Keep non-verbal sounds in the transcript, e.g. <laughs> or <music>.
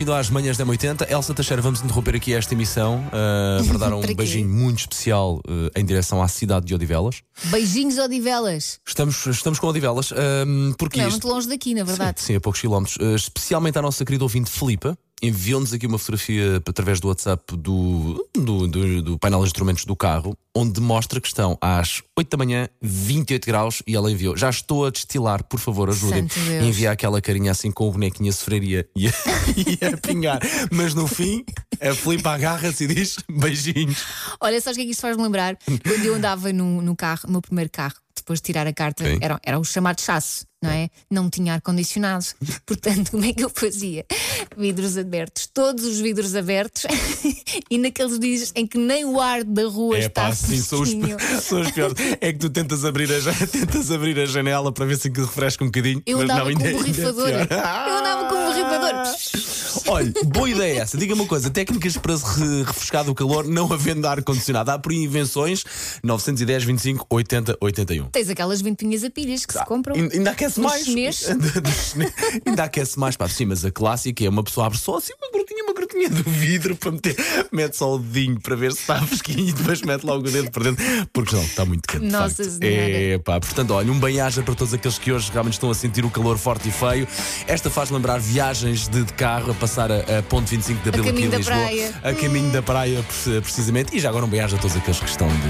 Bem-vindo às manhãs da 80 Elsa Teixeira, vamos interromper aqui esta emissão uh, para dar <laughs> um Para quê? beijinho muito especial uh, em direção à cidade de Odivelas. Beijinhos Odivelas. Estamos, estamos com Odivelas, um, porque Não é isto- muito longe daqui, na verdade. Sim, sim, a poucos quilómetros. Uh, especialmente à nossa querida ouvinte Filipa, enviou-nos aqui uma fotografia através do WhatsApp do, do, do- do painel de instrumentos do carro, onde mostra que estão às 8 da manhã, 28 graus, e ela enviou. Já estou a destilar, por favor. E enviar aquela carinha assim com o bonequinho a sofrer e a, <laughs> e a, pingar. Mas no fim, a Filipa agarra-se e diz beijinhos. Olha, sabes o que é que isto faz-me lembrar? Quando eu andava no, no carro, no meu primeiro carro, depois de tirar a carta, Sim. era, era o chamado chasse, não é? Não tinha ar-condicionado. <laughs> Portanto, como é que eu fazia? Vidros abertos, todos os vidros abertos, <laughs> e naqueles dias em que nem o ar da rua É está pá, sim, são os, <laughs> são os piores. É que tu tentas abrir a, tentas abrir a janela para ver se que refresca um bocadinho. Eu mas andava não, com ainda, ainda é borrifador. Eu andava com borrifador. <laughs> Olha, boa ideia essa. Diga-me uma coisa: técnicas para se re- refrescar do calor, não havendo ar-condicionado. Há por invenções 910, 25, 80, 81. Tens aquelas ventoinhas a pilhas que se compram. Ainda aquece mais. <laughs> chinês. Ainda aquece mais. Pá, sim, mas a clássica é uma pessoa abre só assim uma grotinha, grotinha do vidro para meter. Mete só o dedinho para ver se está <laughs> fresquinho e depois mete logo o dedo para dentro. Porque não, está muito quente. de Nossa. É pá, portanto, olha, um bem-aja para todos aqueles que hoje realmente estão a sentir o calor forte e feio. Esta faz lembrar viagens de, de carro a passar a, a ponto 25 de Abril aqui em da Lisboa. praia. A caminho da praia, pre- precisamente. E já agora um bem-aja a todos aqueles que estão de